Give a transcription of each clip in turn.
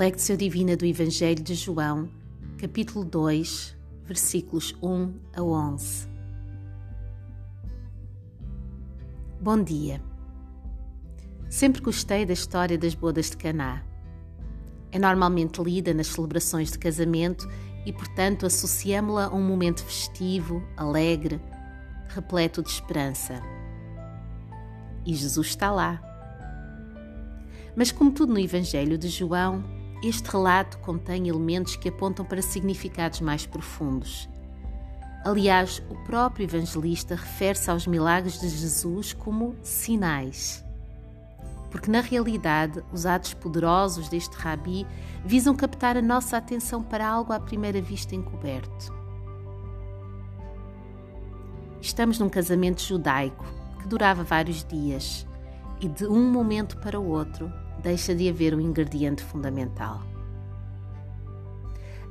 Lectio Divina do Evangelho de João, capítulo 2, versículos 1 a 11. Bom dia. Sempre gostei da história das bodas de Caná. É normalmente lida nas celebrações de casamento e, portanto, associamo-la a um momento festivo, alegre, repleto de esperança. E Jesus está lá. Mas, como tudo no Evangelho de João, este relato contém elementos que apontam para significados mais profundos. Aliás, o próprio evangelista refere-se aos milagres de Jesus como sinais. Porque, na realidade, os atos poderosos deste rabi visam captar a nossa atenção para algo à primeira vista encoberto. Estamos num casamento judaico que durava vários dias e, de um momento para o outro, deixa de haver um ingrediente fundamental.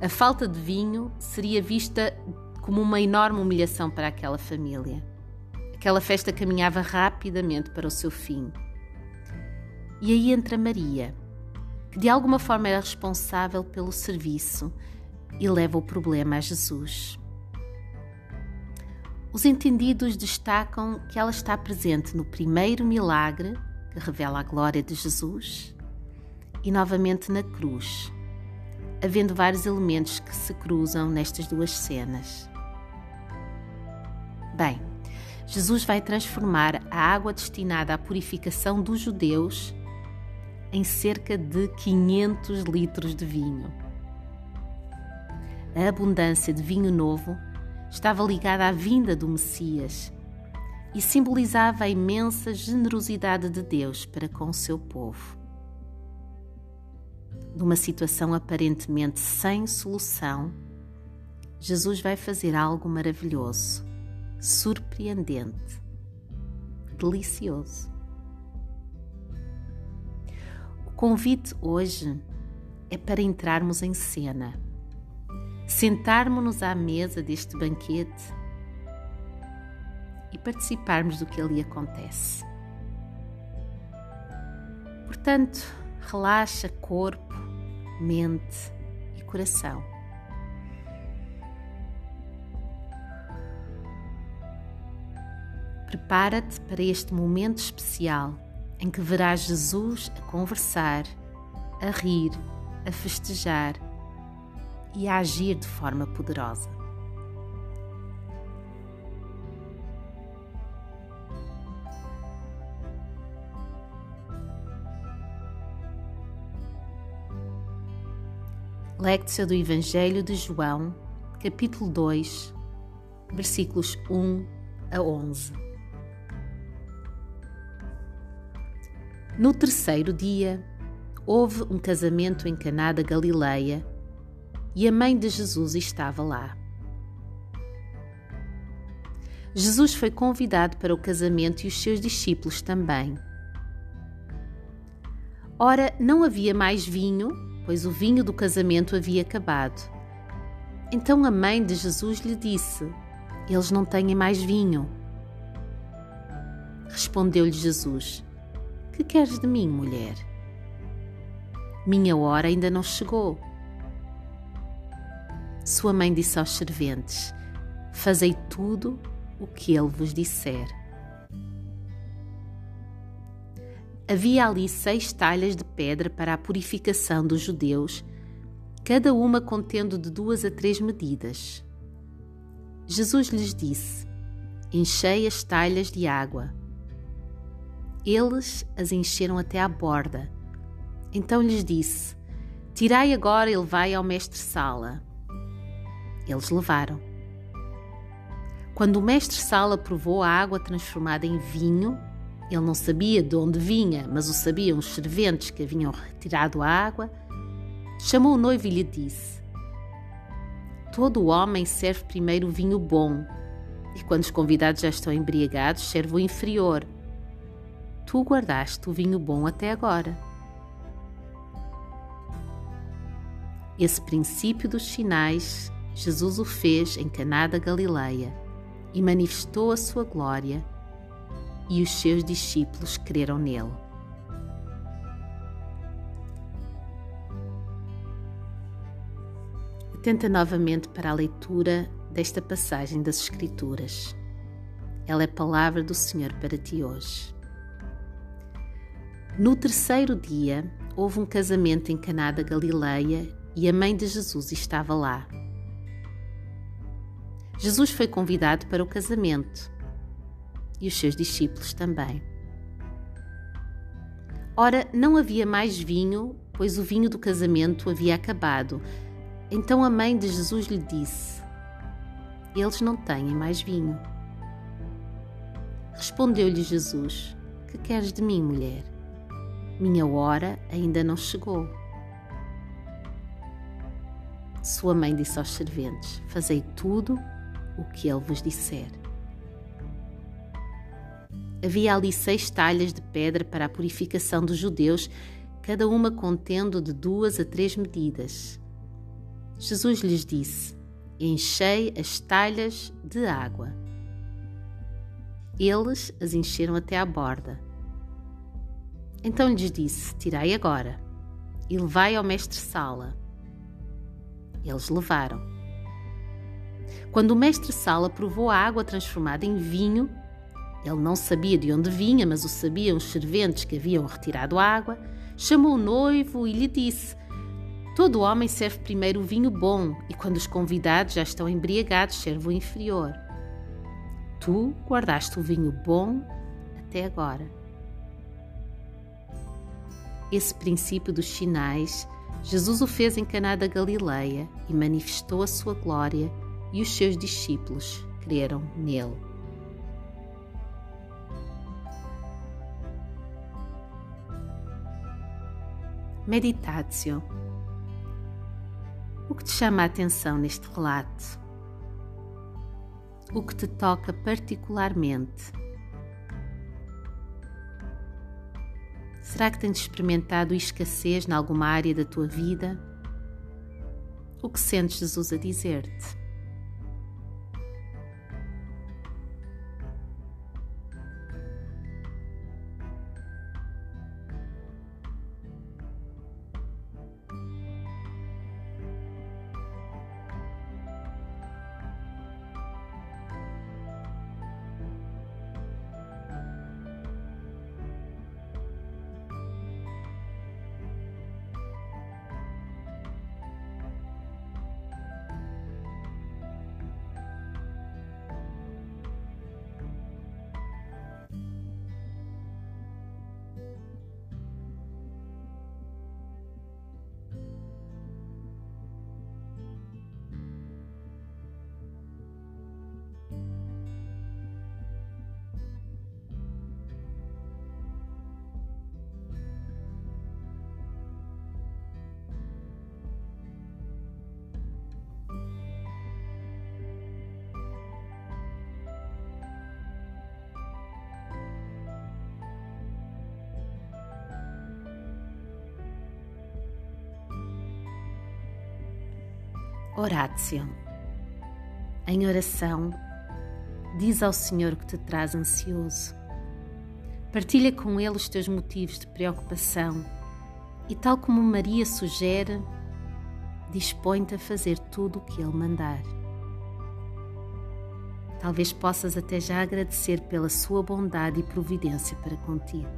A falta de vinho seria vista como uma enorme humilhação para aquela família. Aquela festa caminhava rapidamente para o seu fim. E aí entra Maria, que de alguma forma era responsável pelo serviço e leva o problema a Jesus. Os entendidos destacam que ela está presente no primeiro milagre que revela a glória de Jesus, e novamente na cruz, havendo vários elementos que se cruzam nestas duas cenas. Bem, Jesus vai transformar a água destinada à purificação dos judeus em cerca de 500 litros de vinho. A abundância de vinho novo estava ligada à vinda do Messias e simbolizava a imensa generosidade de Deus para com o seu povo. Numa situação aparentemente sem solução, Jesus vai fazer algo maravilhoso, surpreendente, delicioso. O convite hoje é para entrarmos em cena, sentarmos-nos à mesa deste banquete e participarmos do que ali acontece. Portanto, relaxa corpo, mente e coração. Prepara-te para este momento especial em que verás Jesus a conversar, a rir, a festejar e a agir de forma poderosa. Lectio do Evangelho de João, capítulo 2, versículos 1 a 11. No terceiro dia, houve um casamento em Caná da Galileia e a mãe de Jesus estava lá. Jesus foi convidado para o casamento e os seus discípulos também. Ora, não havia mais vinho pois o vinho do casamento havia acabado. Então a mãe de Jesus lhe disse: Eles não têm mais vinho. Respondeu-lhe Jesus: Que queres de mim, mulher? Minha hora ainda não chegou. Sua mãe disse aos serventes: Fazei tudo o que ele vos disser. Havia ali seis talhas de pedra para a purificação dos judeus, cada uma contendo de duas a três medidas. Jesus lhes disse: Enchei as talhas de água. Eles as encheram até à borda. Então lhes disse: Tirai agora e levai ao mestre-sala. Eles levaram. Quando o mestre-sala provou a água transformada em vinho, ele não sabia de onde vinha, mas o sabiam os serventes que haviam retirado a água. Chamou o noivo e lhe disse: Todo homem serve primeiro o vinho bom, e quando os convidados já estão embriagados, serve o inferior. Tu guardaste o vinho bom até agora. Esse princípio dos sinais, Jesus o fez em Caná da Galileia e manifestou a sua glória e os seus discípulos creram nele. Atenta novamente para a leitura desta passagem das Escrituras. Ela é palavra do Senhor para ti hoje. No terceiro dia, houve um casamento em Caná da Galileia e a mãe de Jesus estava lá. Jesus foi convidado para o casamento e os seus discípulos também. Ora, não havia mais vinho, pois o vinho do casamento havia acabado. Então a mãe de Jesus lhe disse: Eles não têm mais vinho. Respondeu-lhe Jesus: Que queres de mim, mulher? Minha hora ainda não chegou. Sua mãe disse aos serventes: Fazei tudo o que ele vos disser. Havia ali seis talhas de pedra para a purificação dos judeus, cada uma contendo de duas a três medidas. Jesus lhes disse: Enchei as talhas de água. Eles as encheram até à borda. Então lhes disse: Tirai agora e levai ao mestre-sala. Eles levaram. Quando o mestre-sala provou a água transformada em vinho, ele não sabia de onde vinha, mas o sabiam os serventes que haviam retirado a água. Chamou o noivo e lhe disse: Todo homem serve primeiro o vinho bom, e quando os convidados já estão embriagados, serve o inferior. Tu guardaste o vinho bom até agora. Esse princípio dos sinais, Jesus o fez em Caná da Galileia e manifestou a sua glória, e os seus discípulos creram nele. Meditatio. O que te chama a atenção neste relato? O que te toca particularmente? Será que tens experimentado escassez em alguma área da tua vida? O que sentes Jesus a dizer-te? Oratio. Em oração, diz ao Senhor que te traz ansioso. Partilha com Ele os teus motivos de preocupação e, tal como Maria sugere, dispõe-te a fazer tudo o que Ele mandar. Talvez possas até já agradecer pela sua bondade e providência para contigo.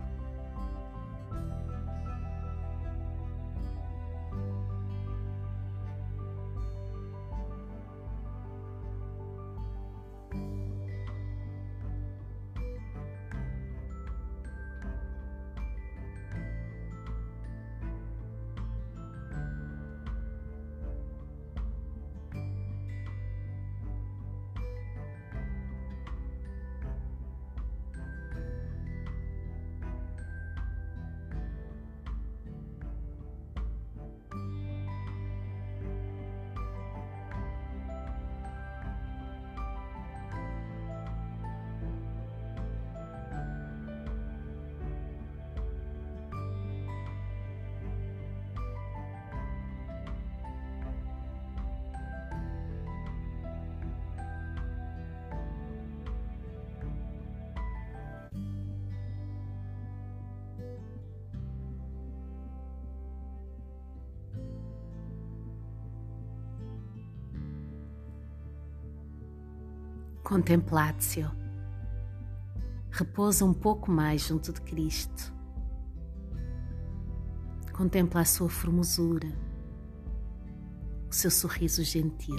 Contemplatio. Repousa um pouco mais junto de Cristo. Contempla a sua formosura, o seu sorriso gentil.